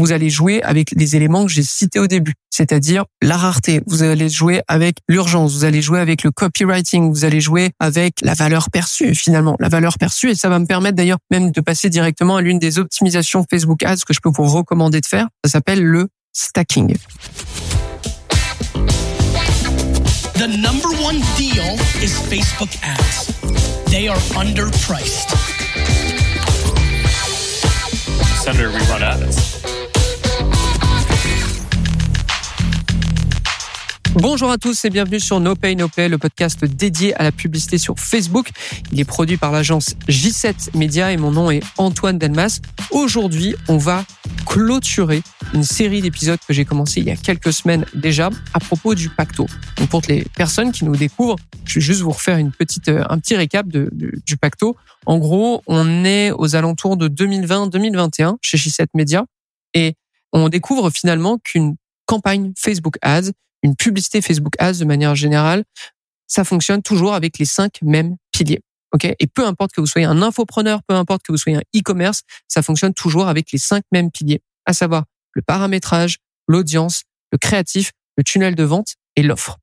vous allez jouer avec les éléments que j'ai cités au début, c'est-à-dire la rareté, vous allez jouer avec l'urgence, vous allez jouer avec le copywriting, vous allez jouer avec la valeur perçue finalement, la valeur perçue et ça va me permettre d'ailleurs même de passer directement à l'une des optimisations Facebook Ads que je peux vous recommander de faire, ça s'appelle le stacking. The number one deal is Facebook ads. They are underpriced. Senator, we run ads. Bonjour à tous et bienvenue sur No Pay No Play, le podcast dédié à la publicité sur Facebook. Il est produit par l'agence J7 Media et mon nom est Antoine Delmas. Aujourd'hui, on va clôturer une série d'épisodes que j'ai commencé il y a quelques semaines déjà à propos du pacto. Donc pour les personnes qui nous découvrent, je vais juste vous refaire une petite, euh, un petit récap de, du pacto. En gros, on est aux alentours de 2020-2021 chez J7 Media et on découvre finalement qu'une campagne Facebook Ads une publicité Facebook Ads de manière générale, ça fonctionne toujours avec les cinq mêmes piliers. Et peu importe que vous soyez un infopreneur, peu importe que vous soyez un e-commerce, ça fonctionne toujours avec les cinq mêmes piliers, à savoir le paramétrage, l'audience, le créatif, le tunnel de vente et l'offre.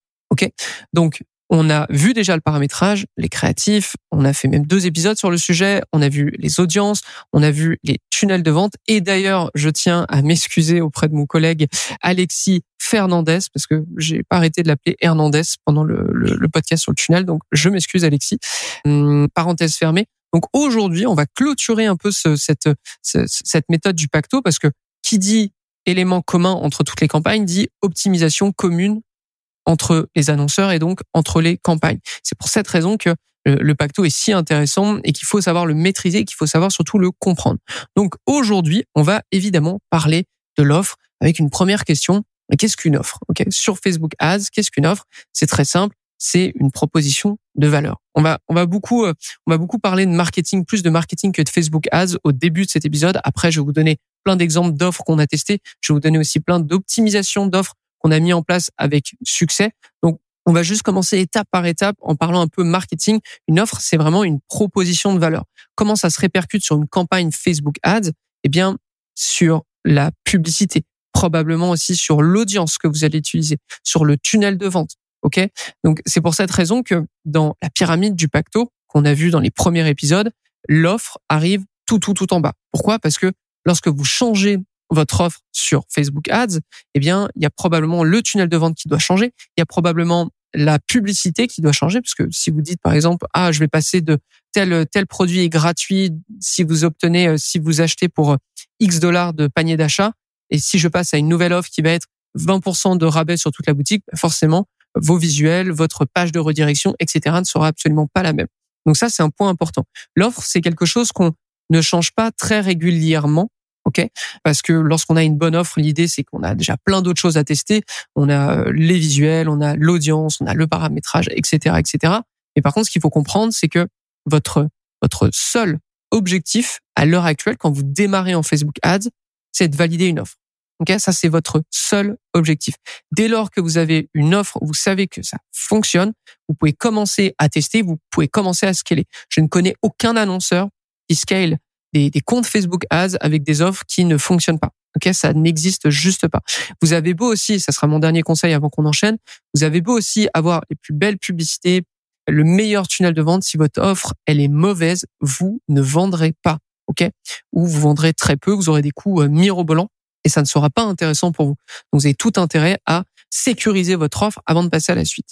Donc on a vu déjà le paramétrage, les créatifs, on a fait même deux épisodes sur le sujet, on a vu les audiences, on a vu les tunnels de vente. Et d'ailleurs, je tiens à m'excuser auprès de mon collègue Alexis Fernandez, parce que j'ai pas arrêté de l'appeler Hernandez pendant le, podcast sur le tunnel. Donc, je m'excuse Alexis. Hum, parenthèse fermée. Donc aujourd'hui, on va clôturer un peu ce, cette, cette méthode du pacto, parce que qui dit élément commun entre toutes les campagnes dit optimisation commune entre les annonceurs et donc entre les campagnes. C'est pour cette raison que le pacto est si intéressant et qu'il faut savoir le maîtriser, qu'il faut savoir surtout le comprendre. Donc aujourd'hui, on va évidemment parler de l'offre avec une première question. Qu'est-ce qu'une offre? Ok, Sur Facebook Ads, qu'est-ce qu'une offre? C'est très simple, c'est une proposition de valeur. On va on va beaucoup euh, on va beaucoup parler de marketing, plus de marketing que de Facebook Ads au début de cet épisode. Après, je vais vous donner plein d'exemples d'offres qu'on a testées. Je vais vous donner aussi plein d'optimisations d'offres qu'on a mis en place avec succès. Donc, on va juste commencer étape par étape en parlant un peu marketing. Une offre, c'est vraiment une proposition de valeur. Comment ça se répercute sur une campagne Facebook Ads? Eh bien, sur la publicité, probablement aussi sur l'audience que vous allez utiliser, sur le tunnel de vente. Ok? Donc, c'est pour cette raison que dans la pyramide du pacto qu'on a vu dans les premiers épisodes, l'offre arrive tout, tout, tout en bas. Pourquoi? Parce que lorsque vous changez votre offre sur Facebook Ads, eh bien, il y a probablement le tunnel de vente qui doit changer. Il y a probablement la publicité qui doit changer, parce que si vous dites par exemple, ah, je vais passer de tel tel produit est gratuit si vous obtenez, euh, si vous achetez pour euh, X dollars de panier d'achat, et si je passe à une nouvelle offre qui va être 20% de rabais sur toute la boutique, bah, forcément, vos visuels, votre page de redirection, etc., ne sera absolument pas la même. Donc ça, c'est un point important. L'offre, c'est quelque chose qu'on ne change pas très régulièrement ok? Parce que lorsqu'on a une bonne offre, l'idée c'est qu'on a déjà plein d'autres choses à tester. On a euh, les visuels, on a l'audience, on a le paramétrage, etc., etc. Et par contre, ce qu'il faut comprendre, c'est que votre votre seul objectif à l'heure actuelle, quand vous démarrez en Facebook Ads, c'est de valider une offre. Ok, ça c'est votre seul objectif. Dès lors que vous avez une offre, vous savez que ça fonctionne, vous pouvez commencer à tester, vous pouvez commencer à scaler. Je ne connais aucun annonceur qui scale des, comptes Facebook Ads avec des offres qui ne fonctionnent pas. Ok, ça n'existe juste pas. Vous avez beau aussi, ça sera mon dernier conseil avant qu'on enchaîne. Vous avez beau aussi avoir les plus belles publicités, le meilleur tunnel de vente. Si votre offre elle est mauvaise, vous ne vendrez pas. Ok, ou vous vendrez très peu. Vous aurez des coûts euh, mirobolants et ça ne sera pas intéressant pour vous. Donc vous avez tout intérêt à sécuriser votre offre avant de passer à la suite.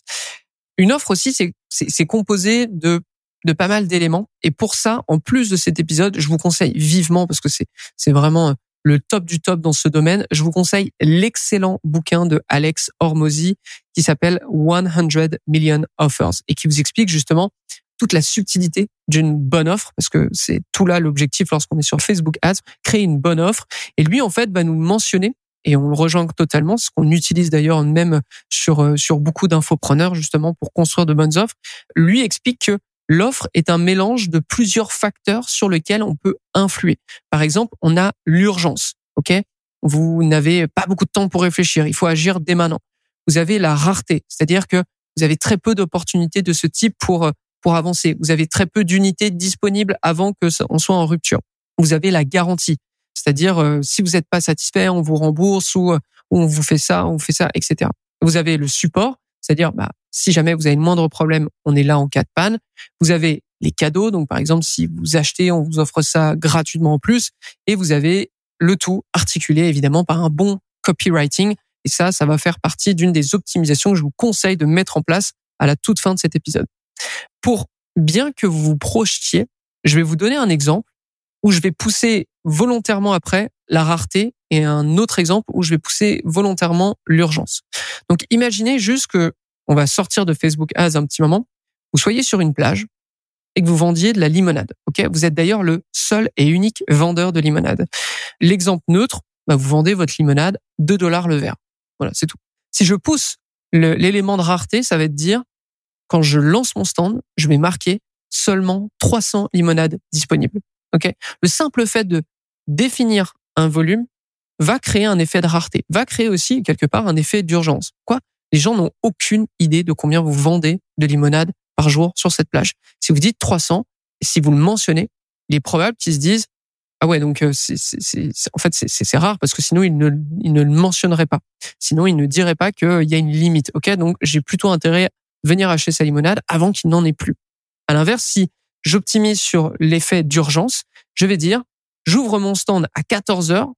Une offre aussi, c'est composé de de pas mal d'éléments. Et pour ça, en plus de cet épisode, je vous conseille vivement, parce que c'est, c'est vraiment euh, le top du top dans ce domaine, je vous conseille l'excellent bouquin de Alex Hormozy qui s'appelle 100 Million Offers et qui vous explique justement toute la subtilité d'une bonne offre, parce que c'est tout là l'objectif lorsqu'on est sur Facebook Ads, créer une bonne offre. Et lui, en fait, va nous mentionner et on le rejoint totalement, ce qu'on utilise d'ailleurs même sur euh, sur beaucoup d'infopreneurs justement pour construire de bonnes offres. Lui explique que L'offre est un mélange de plusieurs facteurs sur lesquels on peut influer. Par exemple, on a l'urgence. OK? Vous n'avez pas beaucoup de temps pour réfléchir, il faut agir dès maintenant. Vous avez la rareté, c'est-à-dire que vous avez très peu d'opportunités de ce type pour pour avancer. Vous avez très peu d'unités disponibles avant que on soit en rupture. Vous avez la garantie. C'est-à-dire, euh, si vous n'êtes pas satisfait, on vous rembourse ou, euh, ou on vous fait ça, on vous fait ça, etc. Vous avez le support, c'est-à-dire, bah, si jamais vous avez le moindre problème, on est là en cas de panne. Vous avez les cadeaux, donc par exemple, si vous achetez, on vous offre ça gratuitement en plus. Et vous avez le tout articulé évidemment par un bon copywriting. Et ça, ça va faire partie d'une des optimisations que je vous conseille de mettre en place à la toute fin de cet épisode. Pour bien que vous vous projetiez, je vais vous donner un exemple où je vais pousser volontairement après la rareté et un autre exemple où je vais pousser volontairement l'urgence. Donc imaginez juste que on va sortir de Facebook Ads un petit moment, vous soyez sur une plage et que vous vendiez de la limonade. Ok, vous êtes d'ailleurs le seul et unique vendeur de limonade. L'exemple neutre, bah, vous vendez votre limonade 2 dollars le verre. Voilà, c'est tout. Si je pousse l'élément de rareté, ça va être dire quand je lance mon stand, je vais marquer seulement 300 limonades disponibles. Ok, le simple fait de définir un volume va créer un effet de rareté, va créer aussi quelque part un effet d'urgence. Quoi? Les gens n'ont aucune idée de combien vous vendez de limonade par jour sur cette plage. Si vous dites 300, et si vous le mentionnez, il est probable qu'ils se disent ah ouais donc euh, c'est, c'est, en fait c'est, rare parce que sinon ils ne, ils ne le mentionneraient pas. Sinon ils ne diraient pas qu'il y a une limite. Ok donc j'ai plutôt intérêt à venir acheter sa limonade avant qu'il n'en ait plus. À l'inverse, si j'optimise sur l'effet d'urgence, je vais dire j'ouvre mon stand à 14 heures,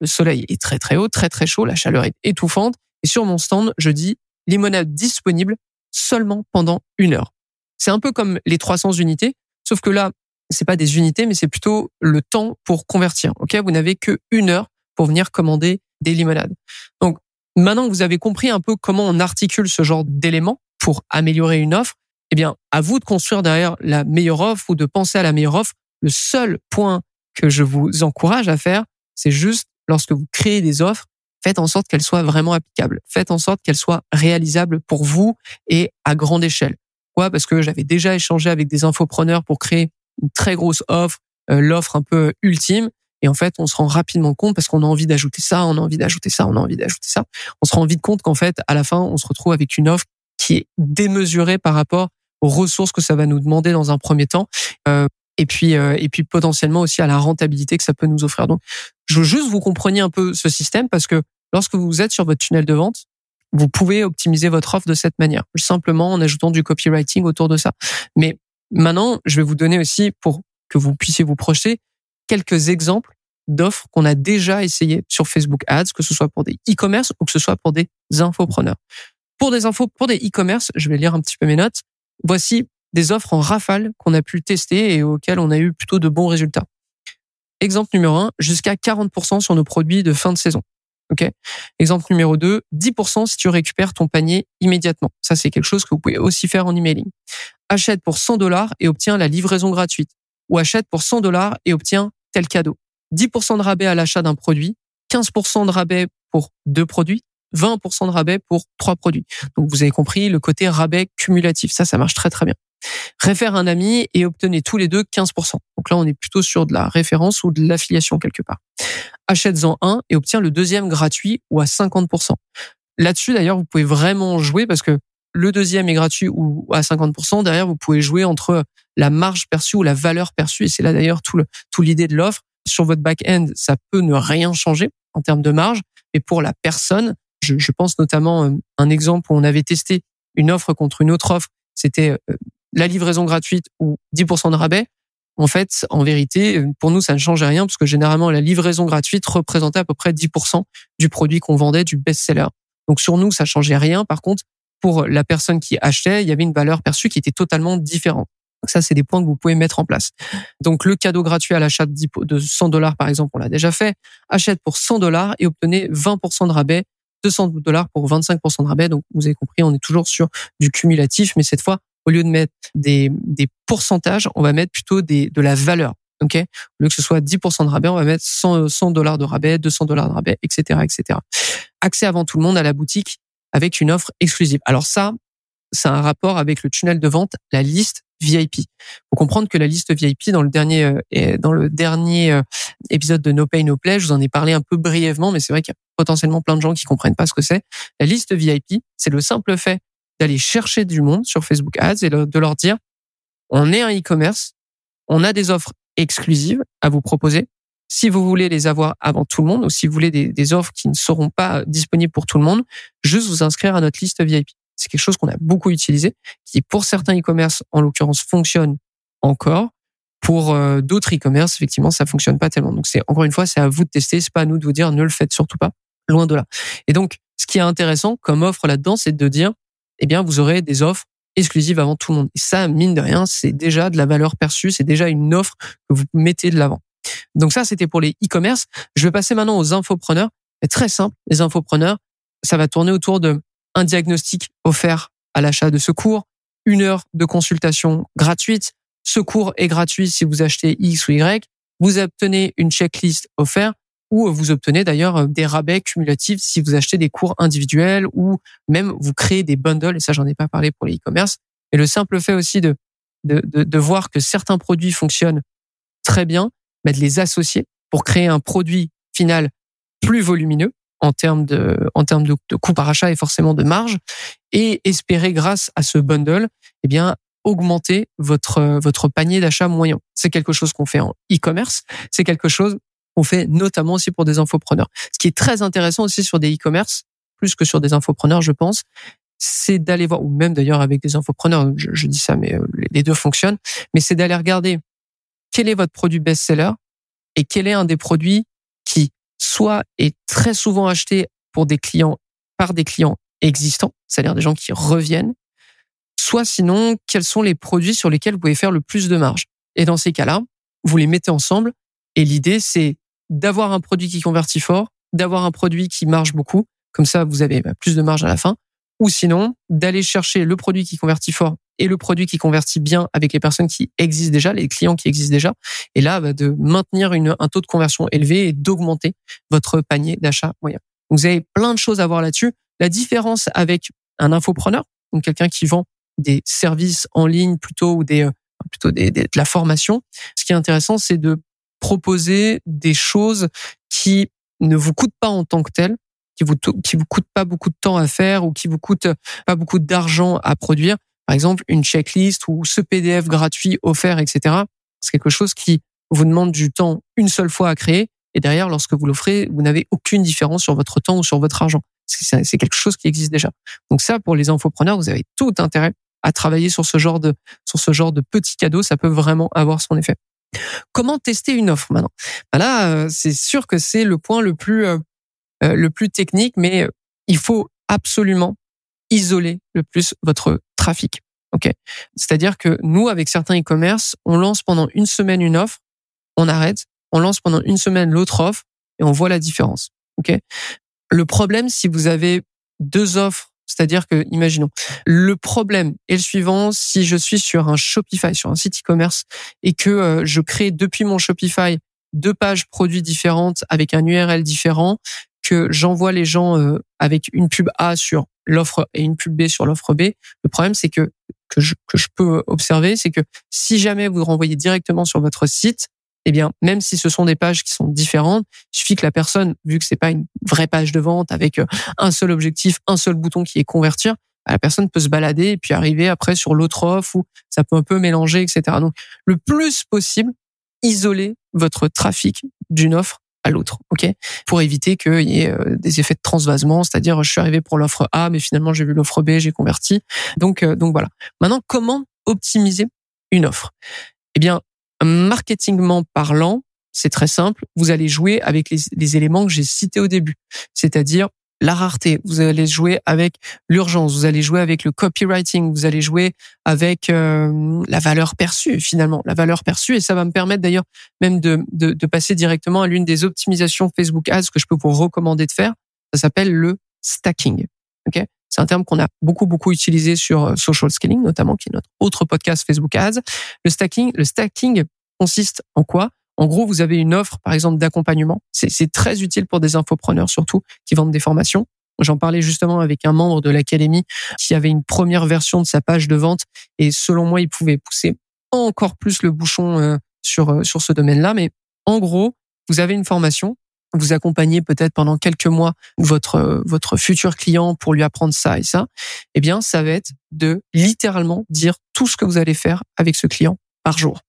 le soleil est très très haut, très très chaud, la chaleur est étouffante et sur mon stand je dis limonade disponible seulement pendant une heure. C'est un peu comme les 300 unités, sauf que là, c'est pas des unités, mais c'est plutôt le temps pour convertir. Ok, vous n'avez que une heure pour venir commander des limonades. Donc maintenant que vous avez compris un peu comment on articule ce genre d'éléments pour améliorer une offre, eh bien, à vous de construire derrière la meilleure offre ou de penser à la meilleure offre. Le seul point que je vous encourage à faire, c'est juste lorsque vous créez des offres, faites en sorte qu'elles soient vraiment applicables. Faites en sorte qu'elles soient réalisables pour vous et à grande échelle. Pourquoi? Parce que j'avais déjà échangé avec des infopreneurs pour créer une très grosse offre, euh, l'offre un peu ultime. Et en fait, on se rend rapidement compte parce qu'on a envie d'ajouter ça, on a envie d'ajouter ça, on a envie d'ajouter ça. On se rend vite compte qu'en fait, à la fin, on se retrouve avec une offre qui est démesurée par rapport aux ressources que ça va nous demander dans un premier temps. Euh, et puis euh, et puis potentiellement aussi à la rentabilité que ça peut nous offrir. Donc, je veux juste vous compreniez un peu ce système parce que lorsque vous êtes sur votre tunnel de vente, vous pouvez optimiser votre offre de cette manière, simplement en ajoutant du copywriting autour de ça. Mais maintenant, je vais vous donner aussi pour que vous puissiez vous projeter quelques exemples d'offres qu'on a déjà essayé sur Facebook Ads, que ce soit pour des e-commerce ou que ce soit pour des infopreneurs. Pour des infos, pour des e-commerce, je vais lire un petit peu mes notes. Voici des offres en rafale qu'on a pu tester et auxquelles on a eu plutôt de bons résultats. Exemple numéro un, jusqu'à 40% sur nos produits de fin de saison. Ok. Exemple numéro 2, 10% si tu récupères ton panier immédiatement. Ça, c'est quelque chose que vous pouvez aussi faire en emailing. Achète pour 100 dollars et obtiens la livraison gratuite. Ou achète pour 100 dollars et obtiens tel cadeau. 10% de rabais à l'achat d'un produit, 15% de rabais pour deux produits, 20% de rabais pour trois produits. Donc vous avez compris le côté rabais cumulatif. Ça, ça marche très très bien. Réfère un ami et obtenez tous les deux 15%. Donc là, on est plutôt sur de la référence ou de l'affiliation quelque part. Achète-en un et obtiens le deuxième gratuit ou à 50%. Là-dessus, d'ailleurs, vous pouvez vraiment jouer parce que le deuxième est gratuit ou à 50%. Derrière, vous pouvez jouer entre la marge perçue ou la valeur perçue. Et c'est là d'ailleurs tout, tout l'idée de l'offre. Sur votre back-end, ça peut ne rien changer en termes de marge. Mais pour la personne, je, je pense notamment euh, un exemple où on avait testé une offre contre une autre offre. C'était euh, la livraison gratuite ou 10% de rabais, en fait, en vérité, pour nous, ça ne changeait rien parce que généralement, la livraison gratuite représentait à peu près 10% du produit qu'on vendait, du best-seller. Donc sur nous, ça changeait rien. Par contre, pour la personne qui achetait, il y avait une valeur perçue qui était totalement différente. Donc ça, c'est des points que vous pouvez mettre en place. Donc le cadeau gratuit à l'achat de 100 dollars, par exemple, on l'a déjà fait. Achète pour 100 dollars et obtenez 20% de rabais, 200 dollars pour 25% de rabais. Donc vous avez compris, on est toujours sur du cumulatif, mais cette fois au lieu de mettre des, des pourcentages, on va mettre plutôt de la valeur. ok? Au lieu que ce soit 10% de rabais, on va mettre 100, 100 dollars de rabais, 200 dollars de rabais, etc., etc. Accès avant tout le monde à la boutique avec une offre exclusive. Alors ça, c'est un rapport avec le tunnel de vente, la liste VIP. Faut comprendre que la liste VIP dans le dernier euh, dans le dernier euh, épisode de No Pay No Play, je vous en ai parlé un peu brièvement, mais c'est vrai qu'il y a potentiellement plein de gens qui comprennent pas ce que c'est. La liste VIP, c'est le simple fait d'aller chercher du monde sur Facebook Ads et de leur dire, on est un e-commerce, on a des offres exclusives à vous proposer. si vous voulez les avoir avant tout le monde ou si vous voulez des, des offres qui ne seront pas disponibles pour tout le monde, juste vous inscrire à notre liste VIP. C'est quelque chose qu'on a beaucoup utilisé, qui pour certains e-commerce, en l'occurrence, fonctionne encore. Pour euh, d'autres e-commerce, effectivement, ça fonctionne pas tellement. Donc c'est encore une fois, c'est à vous de tester. C'est pas à nous de vous dire ne le faites surtout pas. Loin de là. Et donc, ce qui est intéressant comme offre là-dedans, c'est de dire, eh bien, vous aurez des offres exclusives avant tout le monde. Et ça, mine de rien, c'est déjà de la valeur perçue. C'est déjà une offre que vous mettez de l'avant. Donc ça, c'était pour les e-commerce. Je vais passer maintenant aux infopreneurs. Très simple. Les infopreneurs, ça va tourner autour de un diagnostic offert à l'achat de ce cours, une heure de consultation gratuite. Ce cours est gratuit si vous achetez X ou Y. Vous obtenez une checklist offerte ou vous obtenez d'ailleurs des rabais cumulatifs si vous achetez des cours individuels ou même vous créez des bundles. Et ça, j'en ai pas parlé pour les e-commerce. Et le simple fait aussi de, de, de, de voir que certains produits fonctionnent très bien, bah, de les associer pour créer un produit final plus volumineux en termes de en termes de, de coût par achat et forcément de marge et espérer grâce à ce bundle eh bien augmenter votre votre panier d'achat moyen. C'est quelque chose qu'on fait en e-commerce, c'est quelque chose qu'on fait notamment aussi pour des infopreneurs. Ce qui est très intéressant aussi sur des e-commerce, plus que sur des infopreneurs, je pense, c'est d'aller voir, ou même d'ailleurs avec des infopreneurs, je, je dis ça, mais euh, les deux fonctionnent, mais c'est d'aller regarder quel est votre produit best-seller et quel est un des produits soit est très souvent acheté pour des clients par des clients existants, c'est-à-dire des gens qui reviennent, soit sinon quels sont les produits sur lesquels vous pouvez faire le plus de marge. Et dans ces cas-là, vous les mettez ensemble et l'idée c'est d'avoir un produit qui convertit fort, d'avoir un produit qui marche beaucoup, comme ça vous avez bah, plus de marge à la fin, ou sinon d'aller chercher le produit qui convertit fort et le produit qui convertit bien avec les personnes qui existent déjà, les clients qui existent déjà, et là bah, de maintenir une, un taux de conversion élevé et d'augmenter votre panier d'achat moyen. Donc, vous avez plein de choses à voir là-dessus. La différence avec un infopreneur, donc quelqu'un qui vend des services en ligne plutôt ou des euh, plutôt des, de la formation, ce qui est intéressant, c'est de proposer des choses qui ne vous coûtent pas en tant que telles, qui vous qui vous coûtent pas beaucoup de temps à faire ou qui vous coûtent pas beaucoup d'argent à produire, par exemple, une checklist ou ce PDF gratuit offert, etc. C'est quelque chose qui vous demande du temps une seule fois à créer. Et derrière, lorsque vous l'offrez, vous n'avez aucune différence sur votre temps ou sur votre argent. C'est quelque chose qui existe déjà. Donc ça, pour les infopreneurs, vous avez tout intérêt à travailler sur ce genre de, sur ce genre de petits cadeaux. Ça peut vraiment avoir son effet. Comment tester une offre maintenant? Ben Là, euh, c'est sûr que c'est le point le plus, euh, euh, le plus technique, mais il faut absolument isoler le plus votre trafic. Ok? C'est-à-dire que nous, avec certains e-commerce, on lance pendant une semaine une offre, on arrête, on lance pendant une semaine l'autre offre et on voit la différence. Ok? Le problème, si vous avez deux offres, c'est-à-dire que, imaginons, le problème est le suivant, si je suis sur un Shopify, sur un site e-commerce, et que euh, je crée depuis mon Shopify deux pages produits différentes avec un URL différent, que j'envoie les gens euh, avec une pub A sur l'offre et une pub B sur l'offre B. Le problème, c'est que que je, que je peux observer, c'est que si jamais vous renvoyez directement sur votre site, eh bien, même si ce sont des pages qui sont différentes, il suffit que la personne, vu que c'est pas une vraie page de vente avec euh, un seul objectif, un seul bouton qui est convertir, bah, la personne peut se balader et puis arriver après sur l'autre offre ou ça peut un peu mélanger, etc. Donc, le plus possible, isoler votre trafic d'une offre à l'autre, ok, pour éviter qu'il y ait euh, des effets de transvasement, c'est-à-dire je suis arrivé pour l'offre A, mais finalement j'ai vu l'offre B, j'ai converti. Donc, euh, donc voilà. Maintenant, comment optimiser une offre? Eh bien, marketingment parlant, c'est très simple. Vous allez jouer avec les, les éléments que j'ai cités au début, c'est-à-dire la rareté, vous allez jouer avec l'urgence, vous allez jouer avec le copywriting, vous allez jouer avec euh, la valeur perçue finalement, la valeur perçue et ça va me permettre d'ailleurs même de, de, de passer directement à l'une des optimisations Facebook Ads que je peux vous recommander de faire. Ça s'appelle le stacking. Ok, c'est un terme qu'on a beaucoup beaucoup utilisé sur euh, social scaling notamment, qui est notre autre podcast Facebook Ads. Le stacking, le stacking consiste en quoi? En gros, vous avez une offre, par exemple, d'accompagnement. C'est très utile pour des infopreneurs, surtout, qui vendent des formations. J'en parlais justement avec un membre de l'académie qui avait une première version de sa page de vente et selon moi, il pouvait pousser encore plus le bouchon euh, sur euh, sur ce domaine-là. Mais en gros, vous avez une formation, vous accompagnez peut-être pendant quelques mois votre euh, votre futur client pour lui apprendre ça et ça. Eh bien, ça va être de littéralement dire tout ce que vous allez faire avec ce client par jour.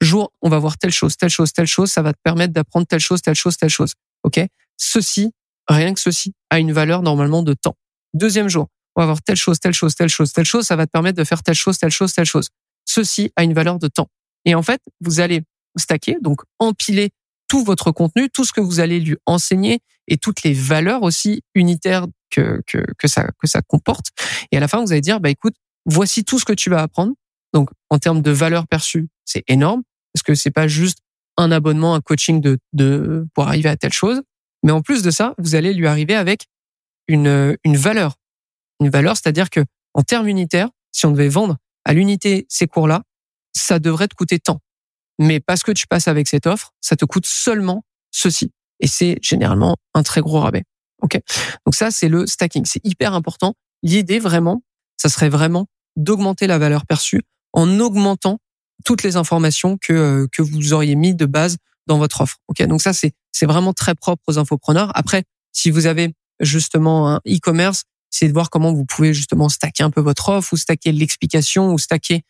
Jour, on va voir telle chose, telle chose, telle chose, ça va te permettre d'apprendre telle chose, telle chose, telle chose. OK Ceci, rien que ceci, a une valeur normalement de temps. Deuxième jour, on va voir telle chose, telle chose, telle chose, telle chose, ça va te permettre de faire telle chose, telle chose, telle chose. Ceci a une valeur de temps. Et en fait, vous allez stacker, donc empiler tout votre contenu, tout ce que vous allez lui enseigner et toutes les valeurs aussi unitaires que, que, que, ça, que ça comporte. Et à la fin, vous allez dire, bah, écoute, voici tout ce que tu vas apprendre. Donc, en termes de valeur perçue, c'est énorme parce que c'est pas juste un abonnement, un coaching de, de, pour arriver à telle chose. Mais en plus de ça, vous allez lui arriver avec une, une valeur. Une valeur, c'est-à-dire que, en termes unitaires, si on devait vendre à l'unité ces cours-là, ça devrait te coûter tant. Mais parce que tu passes avec cette offre, ça te coûte seulement ceci. Et c'est généralement un très gros rabais. OK? Donc ça, c'est le stacking. C'est hyper important. L'idée vraiment, ça serait vraiment d'augmenter la valeur perçue en augmentant toutes les informations que, euh, que vous auriez mis de base dans votre offre. OK? Donc ça, c'est, c'est vraiment très propre aux infopreneurs. Après, si vous avez justement un e-commerce, c'est de voir comment vous pouvez justement stacker un peu votre offre ou stacker l'explication ou stacker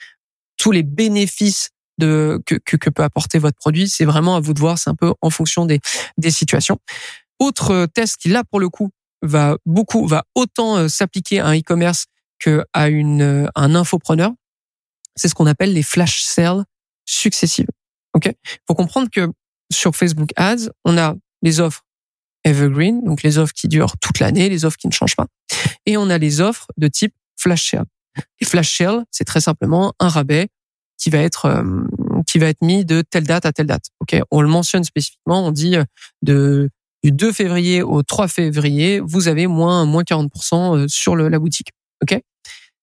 tous les bénéfices de que, que, peut apporter votre produit. C'est vraiment à vous de voir. C'est un peu en fonction des, des situations. Autre test qui là pour le coup va beaucoup va autant euh, s'appliquer à un e-commerce que à une euh, un infopreneur. C'est ce qu'on appelle les flash sales successives. Ok, faut comprendre que sur Facebook Ads, on a les offres evergreen, donc les offres qui durent toute l'année, les offres qui ne changent pas, et on a les offres de type flash sale. Les flash sales, c'est très simplement un rabais qui va être euh, qui va être mis de telle date à telle date. Ok, on le mentionne spécifiquement. On dit euh, de du 2 février au 3 février, vous avez moins moins 40% euh, sur la boutique. Ok?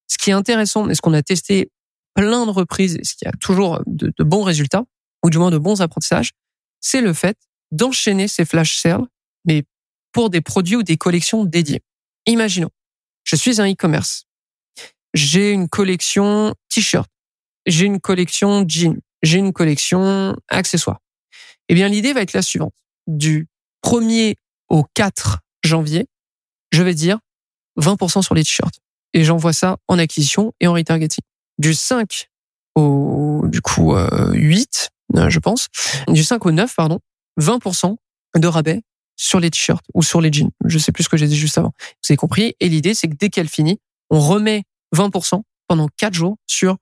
Ce qui est intéressant et ce qu'on a testé plein de reprises, et ce qui a toujours de, de bons résultats ou du moins de bons apprentissages, c'est le fait d'enchaîner ces flash sales, mais pour des produits ou des collections dédiées. Imaginons, je suis un e-commerce, j'ai une collection t-shirt j'ai une collection jeans, j'ai une collection accessoires. Eh bien, l'idée va être la suivante. Du 1er au 4 janvier, je vais dire 20% sur les t-shirts. Et j'envoie ça en acquisition et en retargeting. Du 5 au, du coup, 8, euh, je pense. Du 5 au 9, pardon, 20% de rabais sur les t-shirts ou sur les jeans. Je sais plus ce que j'ai dit juste avant. Vous avez compris. Et l'idée, c'est que dès qu'elle finit, on remet 20% pendant 4 jours sur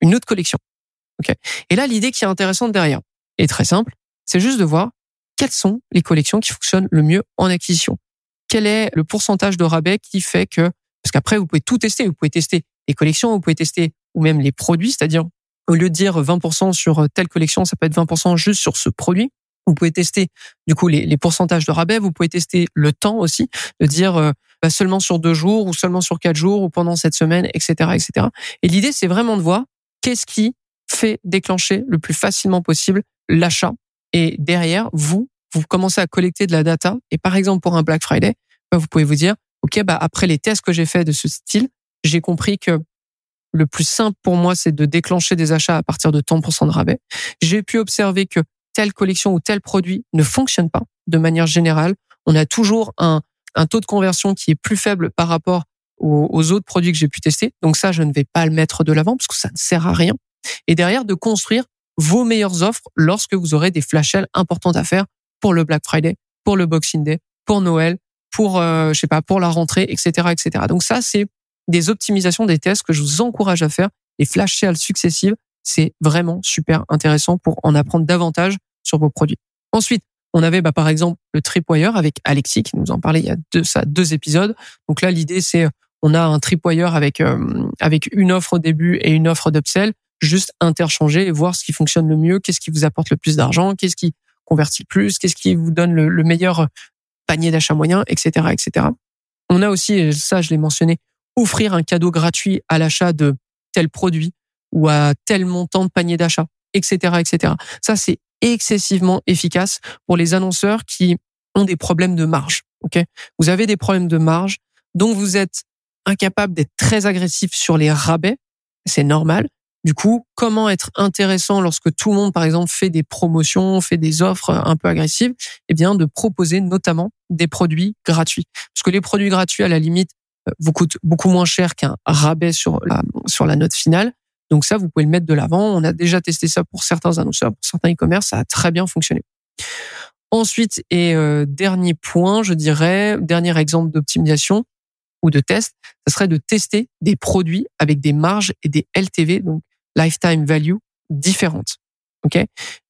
une autre collection. Ok. Et là, l'idée qui est intéressante derrière est très simple. C'est juste de voir quelles sont les collections qui fonctionnent le mieux en acquisition. Quel est le pourcentage de rabais qui fait que, parce qu'après, vous pouvez tout tester. Vous pouvez tester les collections, vous pouvez tester ou même les produits, c'est-à-dire au lieu de dire 20% sur telle collection, ça peut être 20% juste sur ce produit. Vous pouvez tester du coup les, les, pourcentages de rabais. Vous pouvez tester le temps aussi, de dire euh, bah, seulement sur deux jours ou seulement sur quatre jours ou pendant cette semaine, etc., etc. Et l'idée, c'est vraiment de voir qu'est-ce qui fait déclencher le plus facilement possible l'achat. Et derrière, vous, vous commencez à collecter de la data. Et par exemple, pour un Black Friday, bah, vous pouvez vous dire, OK, bah, après les tests que j'ai faits de ce style, j'ai compris que le plus simple pour moi, c'est de déclencher des achats à partir de 30% de rabais. J'ai pu observer que telle collection ou tel produit ne fonctionne pas de manière générale. On a toujours un, taux de conversion qui est plus faible par rapport aux, autres produits que j'ai pu tester. Donc ça, je ne vais pas le mettre de l'avant parce que ça ne sert à rien. Et derrière, de construire vos meilleures offres lorsque vous aurez des flash sales importantes à faire pour le Black Friday, pour le Boxing Day, pour Noël, pour euh, je sais pas, pour la rentrée, etc., etc. Donc ça, c'est des optimisations des tests que je vous encourage à faire. Les flash sales successives, c'est vraiment super intéressant pour en apprendre davantage sur vos produits. Ensuite, on avait bah, par exemple le tripwire avec Alexis qui nous en parlait il y a deux, ça, deux épisodes. Donc là, l'idée c'est on a un tripwire avec euh, avec une offre au début et une offre d'upsell, juste interchanger et voir ce qui fonctionne le mieux, qu'est-ce qui vous apporte le plus d'argent, qu'est-ce qui convertit le plus, qu'est-ce qui vous donne le, meilleur panier d'achat moyen, etc., etc. On a aussi, ça je l'ai mentionné, offrir un cadeau gratuit à l'achat de tel produit ou à tel montant de panier d'achat, etc., etc. Ça c'est excessivement efficace pour les annonceurs qui ont des problèmes de marge. Ok, vous avez des problèmes de marge, donc vous êtes incapable d'être très agressif sur les rabais, c'est normal. Du coup, comment être intéressant lorsque tout le monde, par exemple, fait des promotions, fait des offres un peu agressives? Eh bien, de proposer notamment des produits gratuits. Parce que les produits gratuits, à la limite, vous coûtent beaucoup moins cher qu'un rabais sur la, sur la note finale. Donc ça, vous pouvez le mettre de l'avant. On a déjà testé ça pour certains annonceurs, pour certains e-commerce, ça a très bien fonctionné. Ensuite, et euh, dernier point, je dirais, dernier exemple d'optimisation ou de test, ce serait de tester des produits avec des marges et des LTV, donc lifetime value différentes. Ok?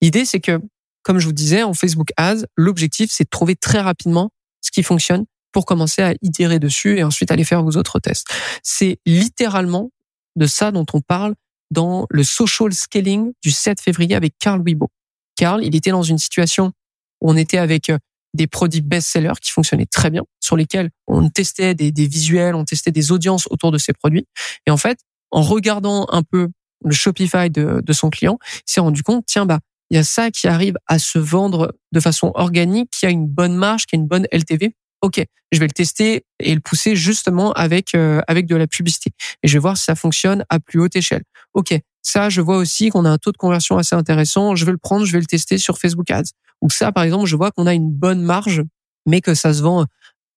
L'idée, c'est que, comme je vous disais, en Facebook Ads, l'objectif, c'est de trouver très rapidement ce qui fonctionne pour commencer à itérer dessus et ensuite aller faire vos autres tests. C'est littéralement de ça dont on parle dans le social scaling du 7 février avec Carl Weibo. Carl, il était dans une situation où on était avec euh, des produits best-sellers qui fonctionnaient très bien, sur lesquels on testait des, des visuels, on testait des audiences autour de ces produits. Et en fait, en regardant un peu le Shopify de, de son client, il s'est rendu compte, tiens, bah, il y a ça qui arrive à se vendre de façon organique, qui a une bonne marge, qui a une bonne LTV. Ok, je vais le tester et le pousser justement avec euh, avec de la publicité. Et je vais voir si ça fonctionne à plus haute échelle. Ok, ça, je vois aussi qu'on a un taux de conversion assez intéressant. Je vais le prendre, je vais le tester sur Facebook Ads. Ou ça, par exemple, je vois qu'on a une bonne marge, mais que ça se vend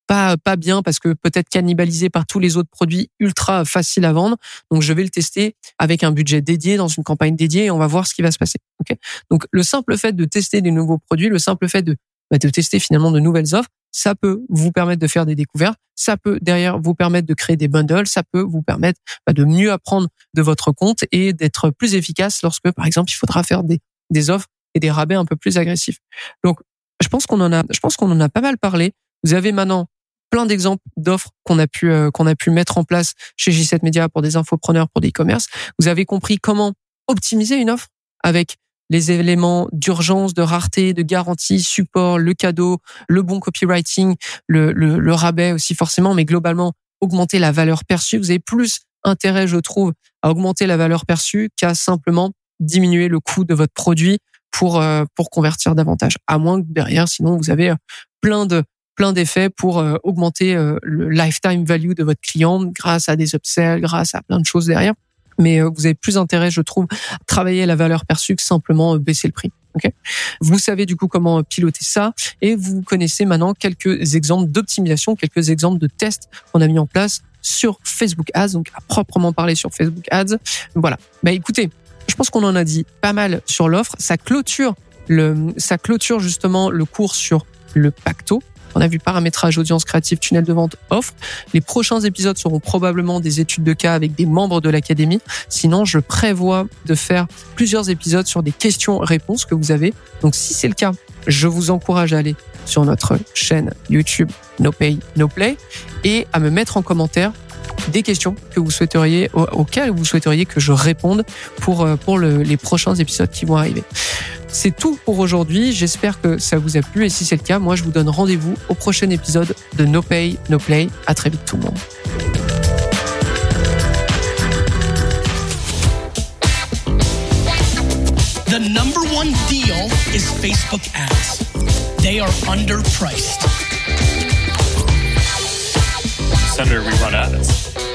pas pas bien parce que peut-être cannibalisé par tous les autres produits ultra faciles à vendre. Donc je vais le tester avec un budget dédié dans une campagne dédiée et on va voir ce qui va se passer. Ok? Donc le simple fait de tester des nouveaux produits, le simple fait de bah, de tester finalement de nouvelles offres, ça peut vous permettre de faire des découvertes, ça peut derrière vous permettre de créer des bundles, ça peut vous permettre bah, de mieux apprendre de votre compte et d'être plus efficace lorsque par exemple il faudra faire des offres et des rabais un peu plus agressifs. Donc je pense qu'on en a je pense qu'on en a pas mal parlé. Vous avez maintenant plein d'exemples d'offres qu'on a pu euh, qu'on a pu mettre en place chez J7 Media pour des infopreneurs, pour des e-commerce. Vous avez compris comment optimiser une offre avec les éléments d'urgence, de rareté, de garantie, support, le cadeau, le bon copywriting, le, le, le rabais aussi forcément, mais globalement augmenter la valeur perçue. Vous avez plus intérêt, je trouve, à augmenter la valeur perçue qu'à simplement diminuer le coût de votre produit pour euh, pour convertir davantage. À moins que derrière, sinon vous avez euh, plein de plein d'effets pour euh, augmenter le lifetime value de votre client grâce à des upsells, grâce à plein de choses derrière. Mais euh, vous avez plus intérêt, je trouve, à travailler la valeur perçue que simplement baisser le prix. Okay vous savez du coup comment piloter ça et vous connaissez maintenant quelques exemples d'optimisation, quelques exemples de tests qu'on a mis en place sur Facebook Ads, donc à proprement parler sur Facebook Ads. Voilà. Bah écoutez, je pense qu'on en a dit pas mal sur l'offre. Ça clôture le, ça clôture justement le cours sur le pacto. On a vu paramétrage, audience créative, tunnel de vente, offre. Les prochains épisodes seront probablement des études de cas avec des membres de l'académie. Sinon, je prévois de faire plusieurs épisodes sur des questions-réponses que vous avez. Donc, si c'est le cas, je vous encourage à aller sur notre chaîne YouTube No Pay No Play et à me mettre en commentaire des questions que vous souhaiteriez auxquelles vous souhaiteriez que je réponde pour euh, les prochains épisodes qui vont arriver. C'est tout pour aujourd'hui. J'espère que ça vous a plu et si c'est le cas, moi je vous donne rendez-vous au prochain épisode de No Pay No Play. À très vite tout le monde. The number one deal is Facebook ads. They are underpriced. Senator, we run ads.